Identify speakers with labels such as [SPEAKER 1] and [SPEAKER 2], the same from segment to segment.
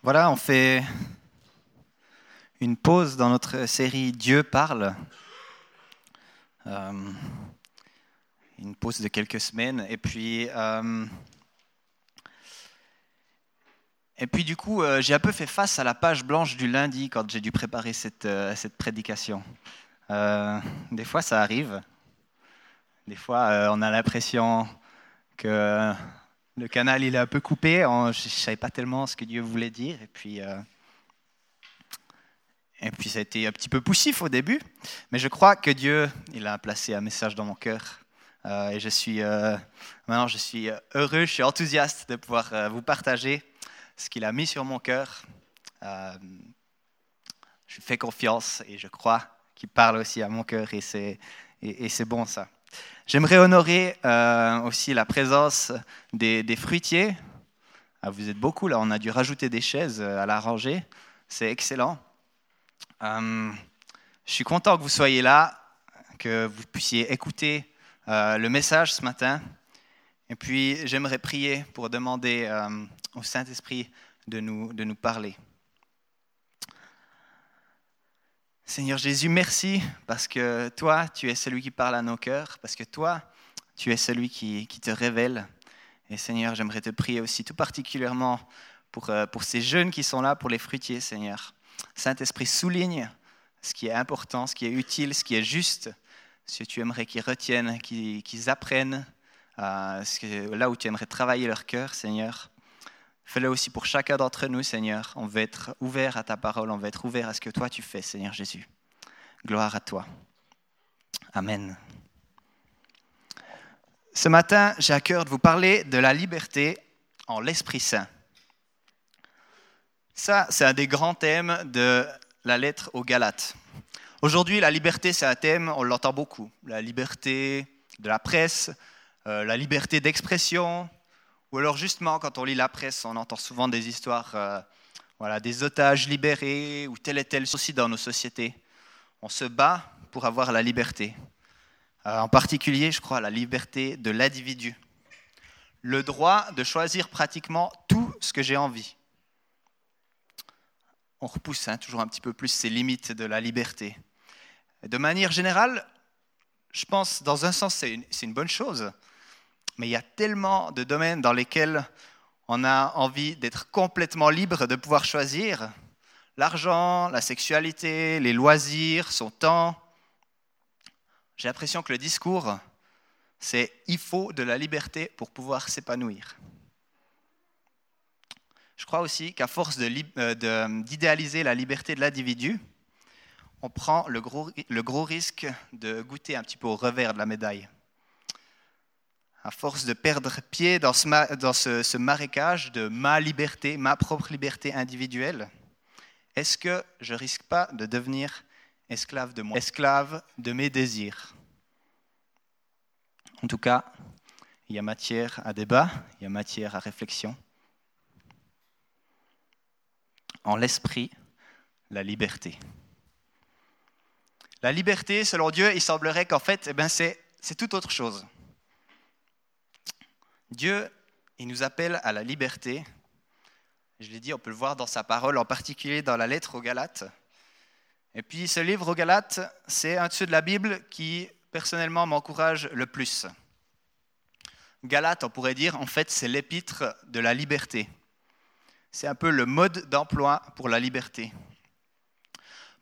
[SPEAKER 1] Voilà, on fait une pause dans notre série Dieu parle. Euh, une pause de quelques semaines. Et puis, euh, et puis du coup, euh, j'ai un peu fait face à la page blanche du lundi quand j'ai dû préparer cette, cette prédication. des fois, ça arrive. Des fois, on a l'impression que le canal il est un peu coupé. je ne savais pas tellement ce que Dieu voulait dire. Et puis, euh, et puis ça a été un petit peu poussif au début. Mais je crois que Dieu il a placé un message dans mon cœur. Euh, et je suis, euh, maintenant, je suis heureux, je suis enthousiaste de pouvoir vous partager ce qu'il a mis sur mon cœur. je fais confiance et je crois qu'il parle aussi à mon cœur et c'est, et c'est bon ça. J'aimerais honorer euh, aussi la présence des, fruitiers. Ah, vous êtes beaucoup là, on a dû rajouter des chaises euh, à la rangée. C'est excellent. Euh, je suis content que vous soyez là, que vous puissiez écouter le message ce matin. Et puis j'aimerais prier pour demander au Saint-Esprit de nous, de nous parler. Seigneur Jésus, merci parce que toi, tu es celui qui parle à nos cœurs, parce que toi, tu es celui qui, te révèle. Et Seigneur, j'aimerais te prier aussi tout particulièrement pour, euh, pour ces jeunes qui sont là, pour les fruitiers, Seigneur. Saint-Esprit, souligne ce qui est important, ce qui est utile, ce qui est juste, ce que tu aimerais qu'ils retiennent, qu'ils apprennent, euh, là où tu aimerais travailler leur cœur, Seigneur. Fais-le aussi pour chacun d'entre nous, Seigneur. On veut être ouvert à ta parole, on veut être ouvert à ce que toi tu fais, Seigneur Jésus. Gloire à toi. Amen. Ce matin, j'ai à cœur de vous parler de la liberté en l'Esprit Saint. Ça, c'est un des grands thèmes de la lettre aux Galates. Aujourd'hui, la liberté, c'est un thème, on l'entend beaucoup. La liberté de la presse, euh, la liberté d'expression, ou alors justement, quand on lit la presse, on entend souvent des histoires, euh, voilà, des otages libérés ou tel et tel souci dans nos sociétés. On se bat pour avoir la liberté. Euh, en particulier, je crois, la liberté de l'individu. Le droit de choisir pratiquement tout ce que j'ai envie. On repousse hein, toujours un petit peu plus ces limites de la liberté. De manière générale, je pense, dans un sens, c'est une, une bonne chose mais il y a tellement de domaines dans lesquels on a envie d'être complètement libre, de pouvoir choisir l'argent, la sexualité, les loisirs, son temps. J'ai l'impression que le discours, c'est il faut de la liberté pour pouvoir s'épanouir. Je crois aussi qu'à force euh, d'idéaliser la liberté de l'individu, on prend le gros, le gros risque de goûter un petit peu au revers de la médaille à force de perdre pied dans, ce, marécage de ma liberté, ma propre liberté individuelle, est-ce que je risque pas de devenir esclave de moi, esclave de mes désirs? En tout cas, il y a matière à débat, il y a matière à réflexion. En l'esprit, la liberté. La liberté, selon Dieu, il semblerait qu'en fait, eh ben, c'est tout autre chose. Dieu, il nous appelle à la liberté. Je l'ai dit, on peut le voir dans sa parole, en particulier dans la lettre aux Galates. Et puis ce livre aux Galates, c'est un de ceux de la Bible qui, personnellement, m'encourage le plus. Galates, on pourrait dire, en fait, c'est l'épître de la liberté. C'est un peu le mode d'emploi pour la liberté.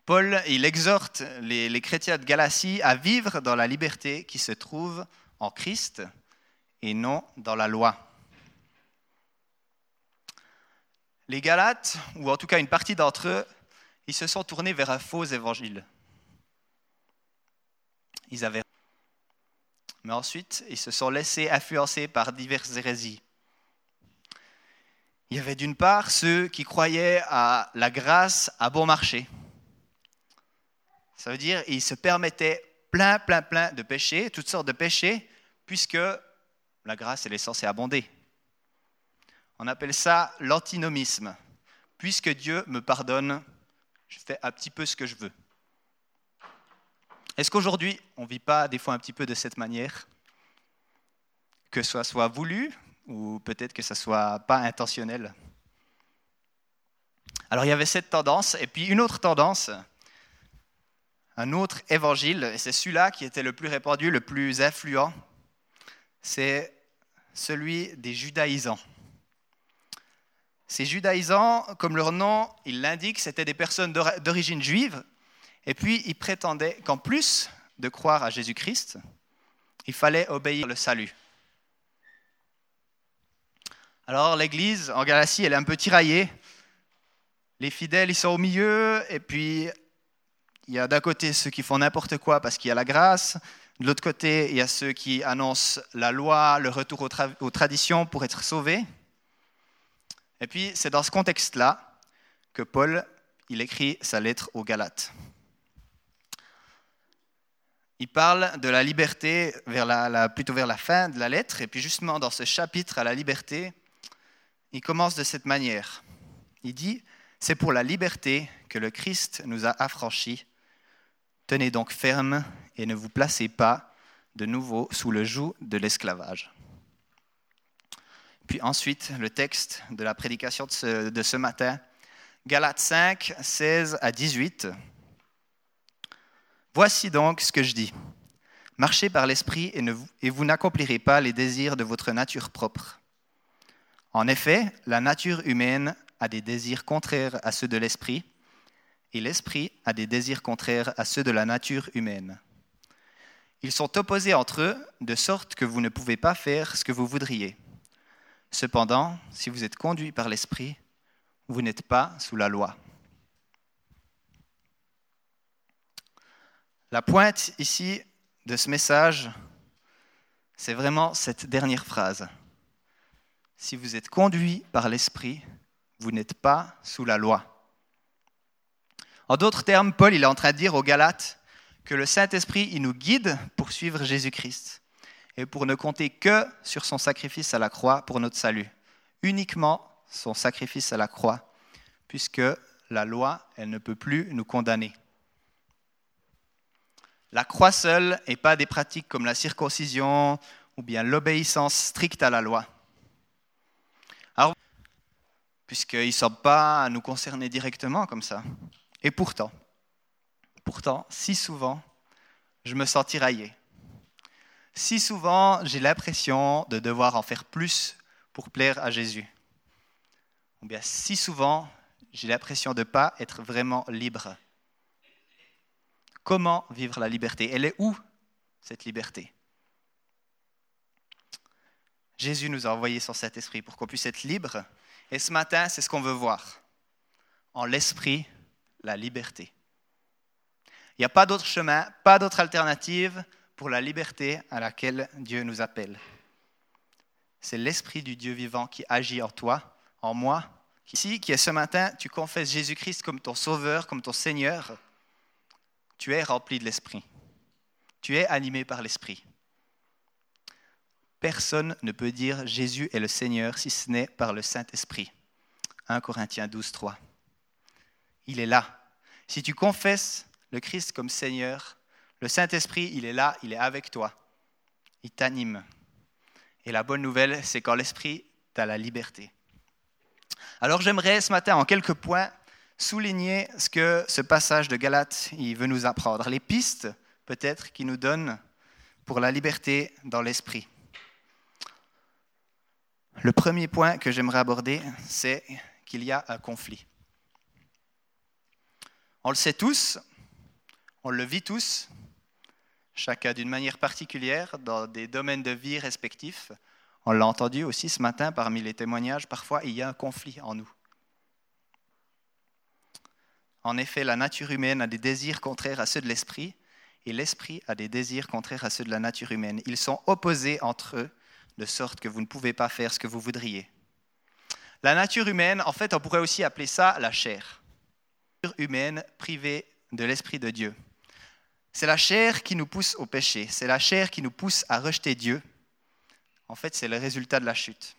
[SPEAKER 1] Paul, il exhorte les, les chrétiens de Galatie à vivre dans la liberté qui se trouve en Christ et non dans la loi. Les Galates, ou en tout cas une partie d'entre eux, ils se sont tournés vers un faux évangile. Ils avaient mais ensuite, ils se sont laissés influencer par diverses hérésies. Il y avait d'une part ceux qui croyaient à la grâce à bon marché. Ça veut dire qu'ils se permettaient plein, plein, plein de péchés, toutes sortes de péchés, puisque la grâce, elle est censée abonder. On appelle ça l'antinomisme. Puisque Dieu me pardonne, je fais un petit peu ce que je veux. Est-ce qu'aujourd'hui, on ne vit pas des fois un petit peu de cette manière? Que ce soit voulu ou peut-être que ce ne soit pas intentionnel? Alors il y avait cette tendance, et puis une autre tendance, un autre évangile, et c'est celui-là qui était le plus répandu, le plus influent, c'est celui des judaïsants. Ces judaïsants, comme leur nom l'indique, c'était des personnes d'origine juive, et puis ils prétendaient qu'en plus de croire à Jésus-Christ, il fallait obéir le salut. Alors l'Église en Galatie, elle est un peu tiraillée. Les fidèles, ils sont au milieu, et puis il y a d'un côté ceux qui font n'importe quoi parce qu'il y a la grâce, de l'autre côté, il y a ceux qui annoncent la loi, le retour aux, traditions pour être sauvés. Et puis c'est dans ce contexte-là que Paul, il écrit sa lettre aux Galates il parle de la liberté plutôt vers la fin de la lettre. Et puis justement, dans ce chapitre à la liberté, il commence de cette manière. Il dit, c'est pour la liberté que le Christ nous a affranchis. Tenez donc ferme et ne vous placez pas de nouveau sous le joug de l'esclavage. Puis ensuite, le texte de la prédication de ce, matin, Galates 5, 16 à 18. Voici donc ce que je dis. Marchez par l'esprit et, vous n'accomplirez pas les désirs de votre nature propre. En effet, la nature humaine a des désirs contraires à ceux de l'esprit, et l'esprit a des désirs contraires à ceux de la nature humaine. Ils sont opposés entre eux, de sorte que vous ne pouvez pas faire ce que vous voudriez. Cependant, si vous êtes conduit par l'esprit, vous n'êtes pas sous la loi. La pointe ici de ce message, c'est vraiment cette dernière phrase. Si vous êtes conduit par l'Esprit, vous n'êtes pas sous la loi. En d'autres termes, Paul il est en train de dire aux Galates que le Saint-Esprit nous guide pour suivre Jésus-Christ et pour ne compter que sur son sacrifice à la croix pour notre salut. Uniquement son sacrifice à la croix, puisque la loi, elle ne peut plus nous condamner. La croix seule et pas des pratiques comme la circoncision ou bien l'obéissance stricte à la loi. Puisqu'ils ne sont pas nous concerner directement comme ça. Et pourtant, pourtant, si souvent, je me sens tiraillé. Si souvent, j'ai l'impression de devoir en faire plus pour plaire à Jésus. Ou bien si souvent, j'ai l'impression de ne pas être vraiment libre Comment vivre la liberté? Elle est où, cette liberté? Jésus nous a envoyé son Saint-Esprit pour qu'on puisse être libre. Et ce matin, c'est ce qu'on veut voir. En l'Esprit, la liberté. Il n'y a pas d'autre chemin, pas d'autre alternative pour la liberté à laquelle Dieu nous appelle. C'est l'Esprit du Dieu vivant qui agit en toi, en moi. Ici, qui est ce matin, tu confesses Jésus-Christ comme ton Sauveur, comme ton Seigneur tu es rempli de l'Esprit. Tu es animé par l'Esprit. Personne ne peut dire Jésus est le Seigneur si ce n'est par le Saint-Esprit. 1 Corinthiens 12, 3. Il est là. Si tu confesses le Christ comme Seigneur, le Saint-Esprit, il est là, il est avec toi. Il t'anime. Et la bonne nouvelle, c'est qu'en l'Esprit, tu as la liberté. Alors j'aimerais ce matin, en quelques points, souligner ce que ce passage de Galates il veut nous apprendre, les pistes peut-être qu'il nous donne pour la liberté dans l'esprit. Le premier point que j'aimerais aborder, c'est qu'il y a un conflit. On le sait tous, on le vit tous, chacun d'une manière particulière, dans des domaines de vie respectifs. On l'a entendu aussi ce matin parmi les témoignages, parfois il y a un conflit en nous. En effet, la nature humaine a des désirs contraires à ceux de l'esprit, et l'esprit a des désirs contraires à ceux de la nature humaine. Ils sont opposés entre eux, de sorte que vous ne pouvez pas faire ce que vous voudriez. La nature humaine, en fait, on pourrait aussi appeler ça la chair. La nature humaine privée de l'Esprit de Dieu. C'est la chair qui nous pousse au péché, c'est la chair qui nous pousse à rejeter Dieu. En fait, c'est le résultat de la chute.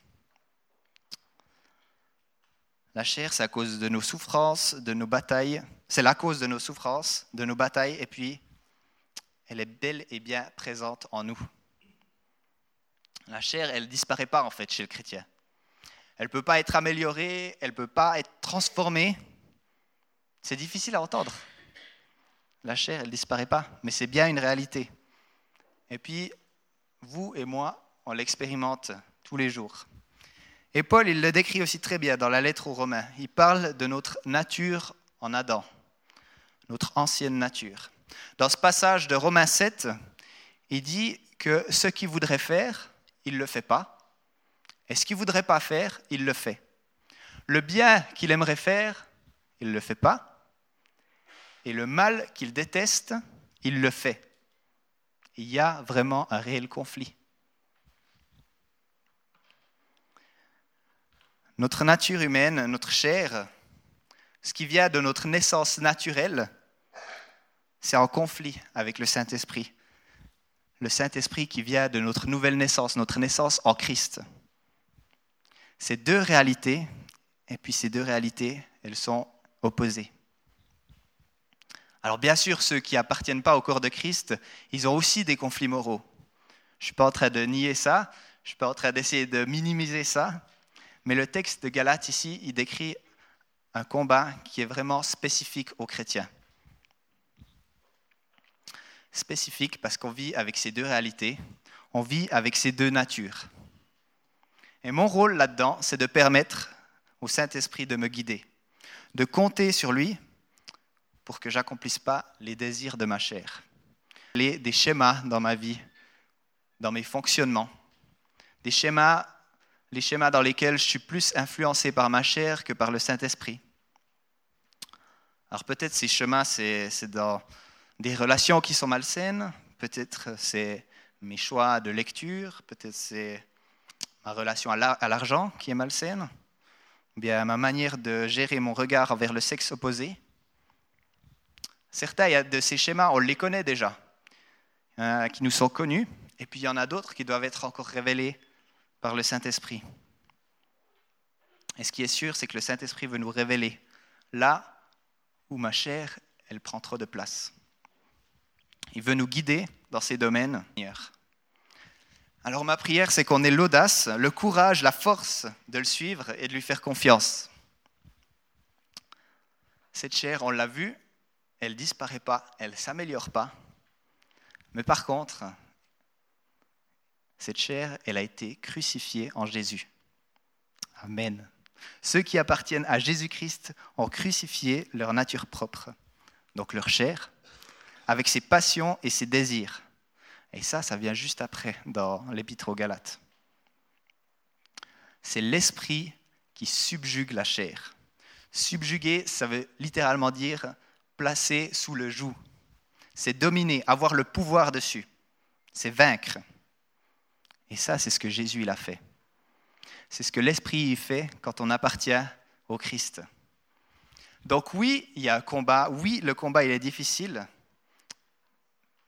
[SPEAKER 1] La chair, c'est à cause de nos souffrances, de nos batailles. C'est la cause de nos souffrances, de nos batailles, et puis elle est belle et bien présente en nous. La chair, elle ne disparaît pas en fait chez le chrétien. Elle ne peut pas être améliorée, elle ne peut pas être transformée, C'est difficile à entendre. La chair, elle ne disparaît pas, mais c'est bien une réalité. Et puis, vous et moi, on l'expérimente tous les jours. Et Paul, il le décrit aussi très bien dans la lettre aux Romains. Il parle de notre nature en Adam, notre ancienne nature. Dans ce passage de Romains 7, il dit que ce qu'il voudrait faire, il ne le fait pas. Et ce qu'il ne voudrait pas faire, il le fait. Le bien qu'il aimerait faire, il ne le fait pas. Et le mal qu'il déteste, il le fait. Il y a vraiment un réel conflit. Notre nature humaine, notre chair, ce qui vient de notre naissance naturelle, c'est en conflit avec le Saint-Esprit. Le Saint-Esprit qui vient de notre nouvelle naissance, notre naissance en Christ. Ces deux réalités, et puis ces deux réalités, elles sont opposées. Alors bien sûr, ceux qui appartiennent pas au corps de Christ, ils ont aussi des conflits moraux. Je ne suis pas en train de nier ça, je ne suis pas en train d'essayer de minimiser ça, mais le texte de Galate ici, il décrit un combat qui est vraiment spécifique aux chrétiens. Spécifique parce qu'on vit avec ces deux réalités, on vit avec ces deux natures. Et mon rôle là-dedans, c'est de permettre au Saint-Esprit de me guider, de compter sur lui pour que j'accomplisse pas les désirs de ma chair. Les, des schémas dans ma vie, dans mes fonctionnements, des schémas, les schémas dans lesquels je suis plus influencé par ma chair que par le Saint-Esprit. Alors peut-être ces schémas, c'est dans des relations qui sont malsaines, peut-être c'est mes choix de lecture, peut-être c'est ma relation à l'argent qui est malsaine, ou bien ma manière de gérer mon regard envers le sexe opposé. Certains de ces schémas, on les connaît déjà, qui nous sont connus, et puis il y en a d'autres qui doivent être encore révélés par le Saint-Esprit. Et ce qui est sûr, c'est que le Saint-Esprit veut nous révéler là où ma chair, elle prend trop de place. Il veut nous guider dans ces domaines. Alors ma prière, c'est qu'on ait l'audace, le courage, la force de le suivre et de lui faire confiance. Cette chair, on l'a vu, elle ne disparaît pas, elle ne s'améliore pas. Mais par contre, cette chair, elle a été crucifiée en Jésus. Amen. Ceux qui appartiennent à Jésus-Christ ont crucifié leur nature propre, donc leur chair, avec ses passions et ses désirs. Et ça, ça vient juste après dans l'Épître aux Galates. C'est l'esprit qui subjugue la chair. Subjuguer, ça veut littéralement dire placer sous le joug. C'est dominer, avoir le pouvoir dessus. C'est vaincre. Et ça, c'est ce que Jésus il a fait. C'est ce que l'Esprit fait quand on appartient au Christ. Donc oui, il y a un combat. Oui, le combat, il est difficile.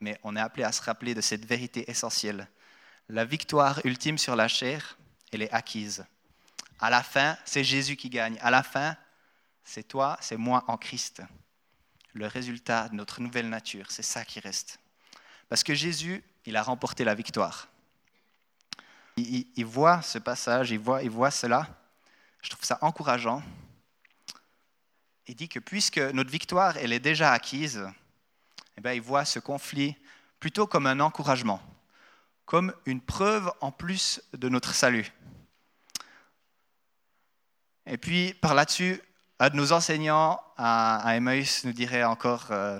[SPEAKER 1] Mais on est appelé à se rappeler de cette vérité essentielle. La victoire ultime sur la chair, elle est acquise. À la fin, c'est Jésus qui gagne. À la fin, c'est toi, c'est moi en Christ. Le résultat de notre nouvelle nature, c'est ça qui reste. Parce que Jésus, il a remporté la victoire il, voit ce passage, il voit, il voit cela. Je trouve ça encourageant. Il dit que puisque notre victoire, elle est déjà acquise, eh bien, il voit ce conflit plutôt comme un encouragement, comme une preuve en plus de notre salut. Et puis, par là-dessus, un de nos enseignants à, Emmaüs nous dirait encore, euh,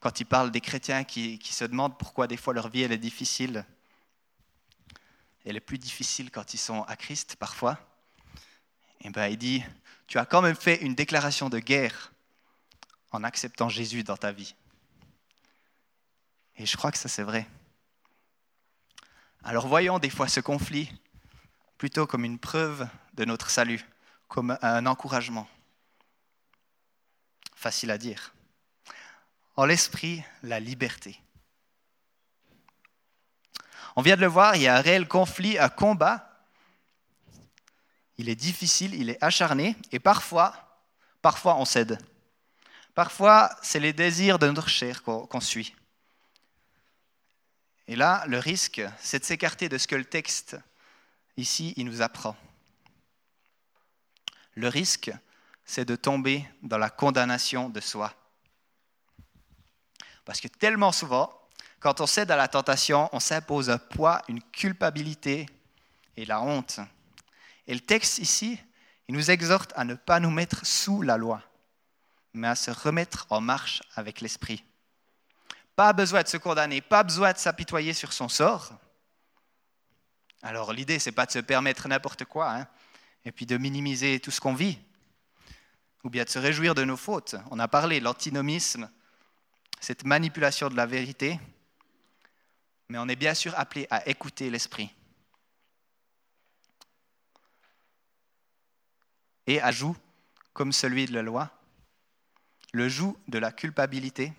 [SPEAKER 1] quand il parle des chrétiens qui, qui, se demandent pourquoi des fois leur vie elle est difficile, elle est plus difficile quand ils sont à Christ parfois, et eh ben, il dit, tu as quand même fait une déclaration de guerre en acceptant Jésus dans ta vie. Et je crois que ça c'est vrai. Alors voyons des fois ce conflit plutôt comme une preuve de notre salut, comme un encouragement. Facile à dire. En l'esprit, la liberté. On vient de le voir, il y a un réel conflit, un combat. Il est difficile, il est acharné, et parfois, parfois on cède. Parfois, c'est les désirs de notre chair qu'on suit. Et là, le risque, c'est de s'écarter de ce que le texte, ici, il nous apprend. Le risque, c'est de tomber dans la condamnation de soi. Parce que tellement souvent, quand on cède à la tentation, on s'impose un poids, une culpabilité et la honte. Et le texte ici, il nous exhorte à ne pas nous mettre sous la loi, mais à se remettre en marche avec l'Esprit. Pas besoin de se condamner, pas besoin de s'apitoyer sur son sort. Alors l'idée, c'est pas de se permettre n'importe quoi, hein, et puis de minimiser tout ce qu'on vit, ou bien de se réjouir de nos fautes. On a parlé, l'antinomisme, cette manipulation de la vérité, mais on est bien sûr appelé à écouter l'Esprit. Et à joug comme celui de la loi, le joug de la culpabilité.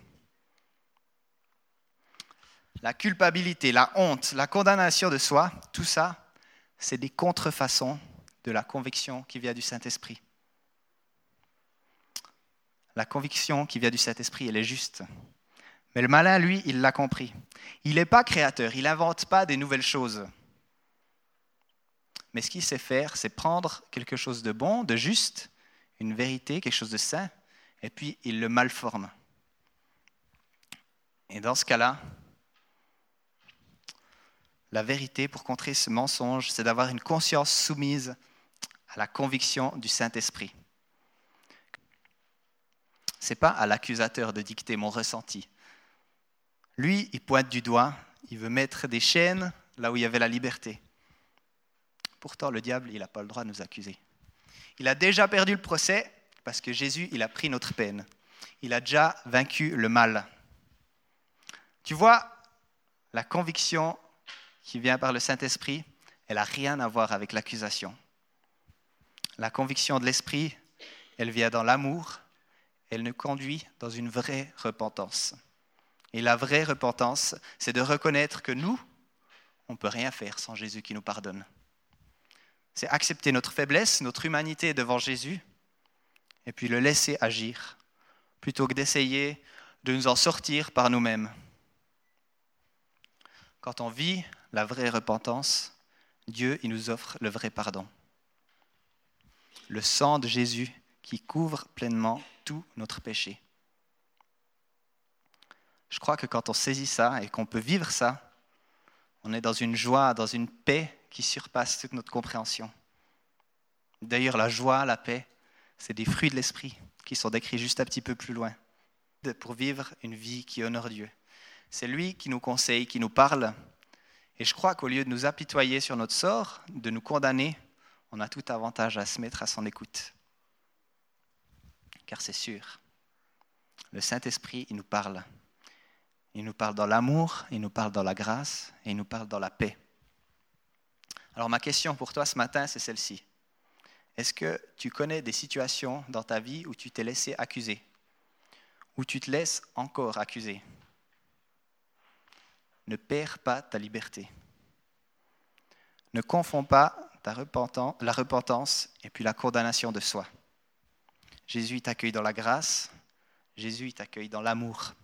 [SPEAKER 1] La culpabilité, la honte, la condamnation de soi, tout ça, c'est des contrefaçons de la conviction qui vient du Saint-Esprit. La conviction qui vient du Saint-Esprit, elle est juste. Mais le malin, lui, il l'a compris. Il n'est pas créateur, il n'invente pas des nouvelles choses. Mais ce qu'il sait faire, c'est prendre quelque chose de bon, de juste, une vérité, quelque chose de sain, et puis il le malforme. Et dans ce cas-là, la vérité pour contrer ce mensonge, c'est d'avoir une conscience soumise à la conviction du Saint-Esprit. Ce n'est pas à l'accusateur de dicter mon ressenti. Lui, il pointe du doigt, il veut mettre des chaînes là où il y avait la liberté. Pourtant, le diable, il n'a pas le droit de nous accuser. Il a déjà perdu le procès parce que Jésus, il a pris notre peine. Il a déjà vaincu le mal. Tu vois, la conviction qui vient par le Saint-Esprit, elle n'a rien à voir avec l'accusation. La conviction de l'Esprit, elle vient dans l'amour, elle nous conduit dans une vraie repentance. Et la vraie repentance, c'est de reconnaître que nous, on ne peut rien faire sans Jésus qui nous pardonne. C'est accepter notre faiblesse, notre humanité devant Jésus, et puis le laisser agir, plutôt que d'essayer de nous en sortir par nous-mêmes. Quand on vit la vraie repentance, Dieu il nous offre le vrai pardon. Le sang de Jésus qui couvre pleinement tout notre péché. Je crois que quand on saisit ça et qu'on peut vivre ça, on est dans une joie, dans une paix qui surpasse toute notre compréhension. D'ailleurs, la joie, la paix, c'est des fruits de l'esprit qui sont décrits juste un petit peu plus loin pour vivre une vie qui honore Dieu. C'est lui qui nous conseille, qui nous parle. Et je crois qu'au lieu de nous apitoyer sur notre sort, de nous condamner, on a tout avantage à se mettre à son écoute. Car c'est sûr, le Saint-Esprit, il nous parle. Il nous parle dans l'amour, il nous parle dans la grâce et il nous parle dans la paix. Alors ma question pour toi ce matin, c'est celle-ci. Est-ce que tu connais des situations dans ta vie où tu t'es laissé accuser? Où tu te laisses encore accuser? Ne perds pas ta liberté. Ne confonds pas la repentance et puis la condamnation de soi. Jésus t'accueille dans la grâce, Jésus t'accueille dans l'amour.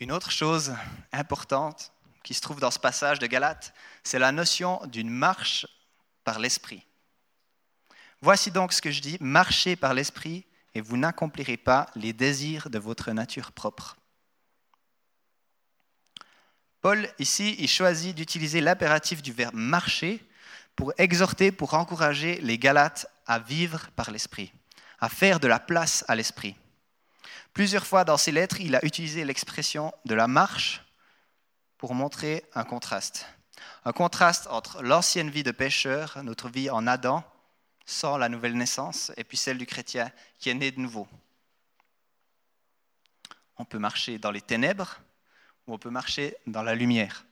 [SPEAKER 1] Une autre chose importante qui se trouve dans ce passage de Galates, c'est la notion d'une marche par l'Esprit. Voici donc ce que je dis, marchez par l'Esprit et vous n'accomplirez pas les désirs de votre nature propre. Paul, ici, il choisit d'utiliser l'impératif du verbe marcher pour exhorter, pour encourager les Galates à vivre par l'Esprit, à faire de la place à l'Esprit. Plusieurs fois dans ses lettres, il a utilisé l'expression de la marche pour montrer un contraste. Un contraste entre l'ancienne vie de pécheur, notre vie en Adam, sans la nouvelle naissance, et puis celle du chrétien qui est né de nouveau. On peut marcher dans les ténèbres ou on peut marcher dans la lumière.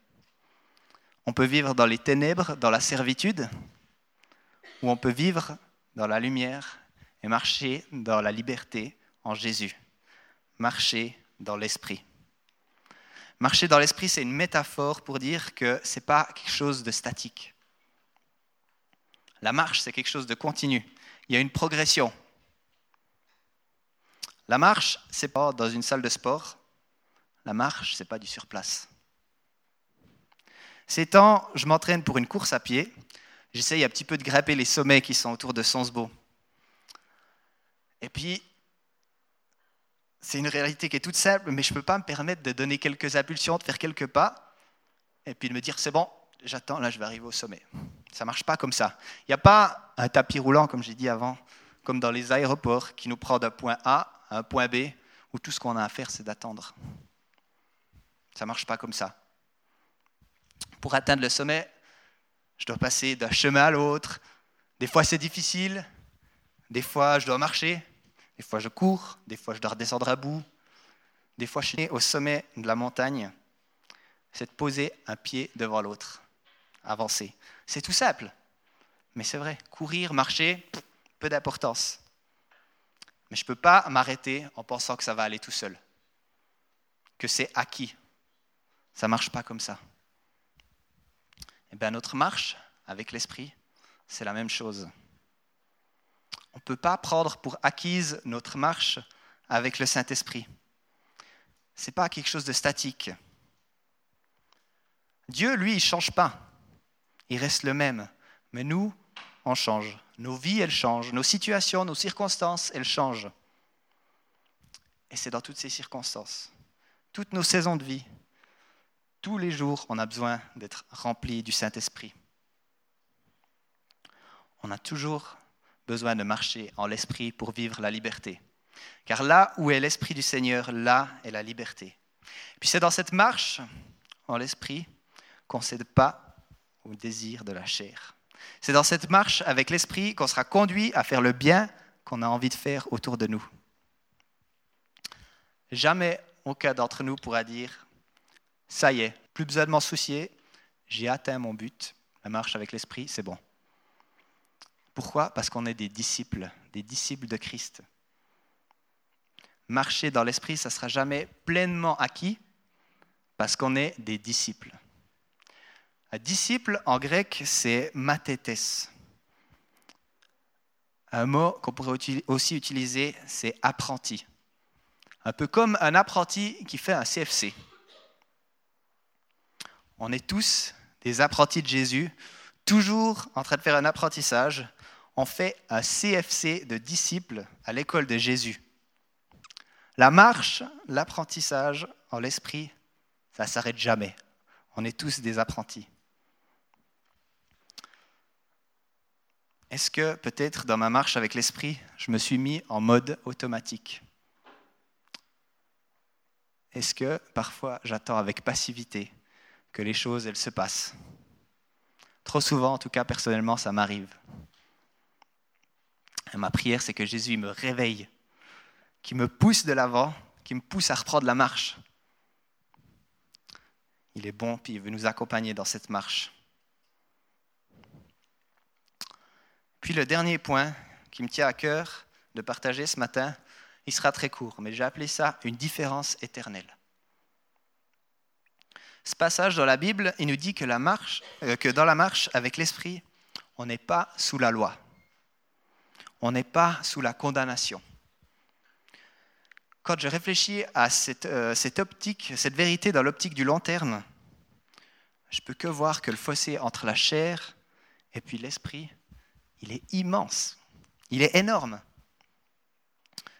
[SPEAKER 1] On peut vivre dans les ténèbres, dans la servitude, ou on peut vivre dans la lumière et marcher dans la liberté en Jésus marcher dans l'esprit. Marcher dans l'esprit, c'est une métaphore pour dire que ce n'est pas quelque chose de statique. La marche, c'est quelque chose de continu. Il y a une progression. La marche, c'est pas dans une salle de sport. La marche, c'est pas du surplace. Ces temps, je m'entraîne pour une course à pied. j'essaye un petit peu de grimper les sommets qui sont autour de Sonsbo. Et puis, c'est une réalité qui est toute simple, mais je ne peux pas me permettre de donner quelques impulsions, de faire quelques pas, et puis de me dire, c'est bon, j'attends, là je vais arriver au sommet. Ça ne marche pas comme ça. Il n'y a pas un tapis roulant, comme j'ai dit avant, comme dans les aéroports, qui nous prend d'un point A à un point B, où tout ce qu'on a à faire, c'est d'attendre. Ça ne marche pas comme ça. Pour atteindre le sommet, je dois passer d'un chemin à l'autre. Des fois, c'est difficile. Des fois, je dois marcher. Des fois, je cours. Des fois, je dois redescendre à bout. Des fois, je suis au sommet de la montagne. C'est de poser un pied devant l'autre. Avancer. C'est tout simple. Mais c'est vrai, courir, marcher, peu d'importance. Mais je ne peux pas m'arrêter en pensant que ça va aller tout seul. Que c'est acquis. Ça ne marche pas comme ça. Eh bien, notre marche avec l'Esprit, c'est la même chose. On ne peut pas prendre pour acquise notre marche avec le Saint-Esprit. Ce n'est pas quelque chose de statique. Dieu, lui, il ne change pas. Il reste le même. Mais nous, on change. Nos vies, elles changent. Nos situations, nos circonstances, elles changent. Et c'est dans toutes ces circonstances, toutes nos saisons de vie, tous les jours, on a besoin d'être rempli du Saint-Esprit. On a toujours besoin de marcher en l'Esprit pour vivre la liberté. Car là où est l'Esprit du Seigneur, là est la liberté. Puis c'est dans cette marche en l'Esprit qu'on ne cède pas au désir de la chair. C'est dans cette marche avec l'Esprit qu'on sera conduit à faire le bien qu'on a envie de faire autour de nous. Jamais aucun d'entre nous pourra dire ça y est, plus besoin de m'en soucier, j'ai atteint mon but, la marche avec l'Esprit, c'est bon. Pourquoi? Parce qu'on est des disciples, des disciples de Christ. Marcher dans l'Esprit, ça ne sera jamais pleinement acquis parce qu'on est des disciples. Un disciple en grec, c'est mathetes. Un mot qu'on pourrait aussi utiliser, c'est apprenti. Un peu comme un apprenti qui fait un CFC. On est tous des apprentis de Jésus, toujours en train de faire un apprentissage. On fait un CFC de disciples à l'école de Jésus. La marche, l'apprentissage en l'esprit, ça ne s'arrête jamais. On est tous des apprentis. Est-ce que peut-être dans ma marche avec l'esprit, je me suis mis en mode automatique? Est-ce que parfois j'attends avec passivité que les choses, elles se passent. Trop souvent, en tout cas personnellement, ça m'arrive. ma prière, c'est que Jésus me réveille, qui me pousse de l'avant, qui me pousse à reprendre la marche. Il est bon, puis il veut nous accompagner dans cette marche. Puis le dernier point qui me tient à cœur de partager ce matin, il sera très court, mais j'ai appelé ça une différence éternelle. Ce passage dans la Bible, il nous dit euh, que dans la marche avec l'Esprit, on n'est pas sous la loi. On n'est pas sous la condamnation. Quand je réfléchis à cette, euh, cette optique, cette vérité dans l'optique du long terme, je peux que voir que le fossé entre la chair et puis l'esprit, il est immense. Il est énorme.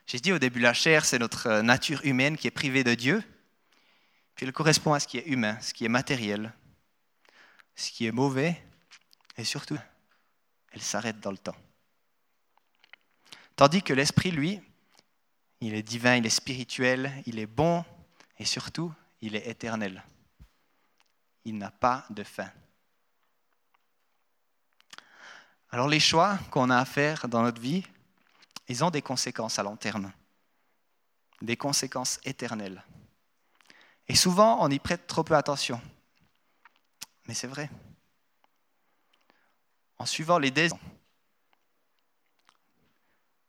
[SPEAKER 1] J'ai dit au début, la chair, c'est notre euh, nature humaine qui est privée de Dieu. Puis elle correspond à ce qui est humain, ce qui est matériel, ce qui est mauvais, et surtout, elle s'arrête dans le temps. Tandis que l'esprit, lui, il est divin, il est spirituel, il est bon, et surtout, il est éternel. Il n'a pas de fin. Alors les choix qu'on a à faire dans notre vie, ils ont des conséquences à long terme, des conséquences éternelles. Et souvent, on y prête trop peu attention. Mais c'est vrai. En suivant les décisions,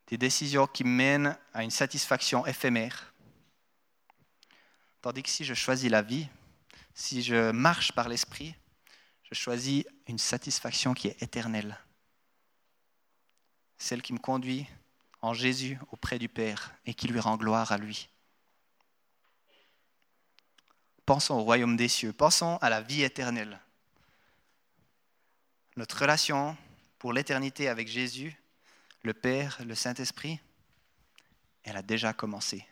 [SPEAKER 1] des décisions qui mènent à une satisfaction éphémère, tandis que si je choisis la vie, si je marche par l'esprit, je choisis une satisfaction qui est éternelle, celle qui me conduit en Jésus auprès du Père et qui lui rend gloire à lui. Pensons au royaume des cieux, pensons à la vie éternelle. notre relation pour l'éternité avec Jésus, le Père, le Saint-Esprit, elle a déjà commencé.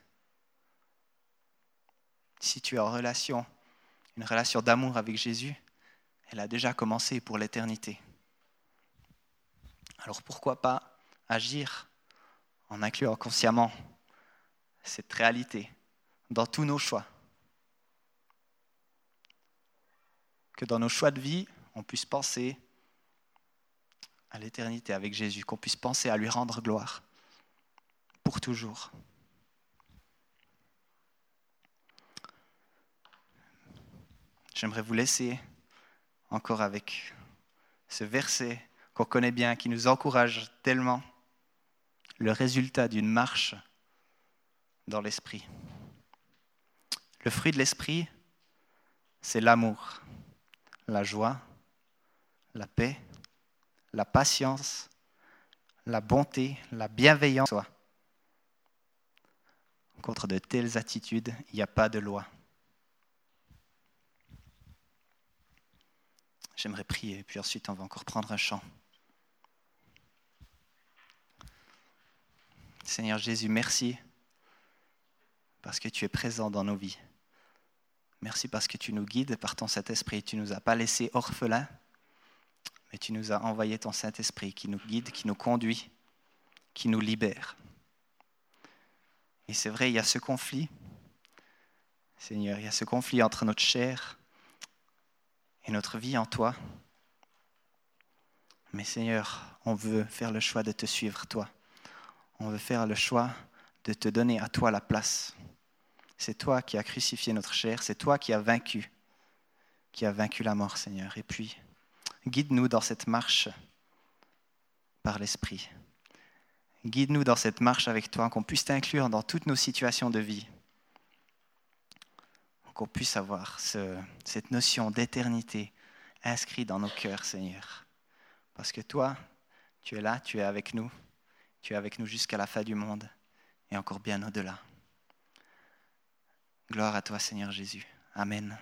[SPEAKER 1] Si tu es en relation, une relation d'amour avec Jésus, elle a déjà commencé pour l'éternité. Alors pourquoi pas agir en incluant consciemment cette réalité dans tous nos choix? Que dans nos choix de vie, on puisse penser à l'éternité avec Jésus, qu'on puisse penser à lui rendre gloire pour toujours. J'aimerais vous laisser encore avec ce verset qu'on connaît bien, qui nous encourage tellement, le résultat d'une marche dans l'esprit. Le fruit de l'esprit, c'est l'amour, la joie, la paix, la patience, la bonté, la bienveillance. Contre de telles attitudes, il n'y a pas de loi. J'aimerais prier, puis ensuite on va encore prendre un chant. Seigneur Jésus, merci parce que tu es présent dans nos vies. Merci parce que tu nous guides par ton Saint-Esprit. Tu ne nous as pas laissés orphelins, mais tu nous as envoyé ton Saint-Esprit qui nous guide, qui nous conduit, qui nous libère. Et c'est vrai, il y a ce conflit, Seigneur, il y a ce conflit entre notre chair et notre vie en toi. Mais Seigneur, on veut faire le choix de te suivre, toi. On veut faire le choix de te donner à toi la place. C'est toi qui as crucifié notre chair, c'est toi qui as vaincu, qui as vaincu la mort, Seigneur. Et puis, guide-nous dans cette marche par l'Esprit. Guide-nous dans cette marche avec toi, qu'on puisse t'inclure dans toutes nos situations de vie. Qu'on puisse avoir cette notion d'éternité inscrite dans nos cœurs, Seigneur. Parce que toi, tu es là, tu es avec nous, tu es avec nous jusqu'à la fin du monde et encore bien au-delà. Gloire à toi, Seigneur Jésus. Amen.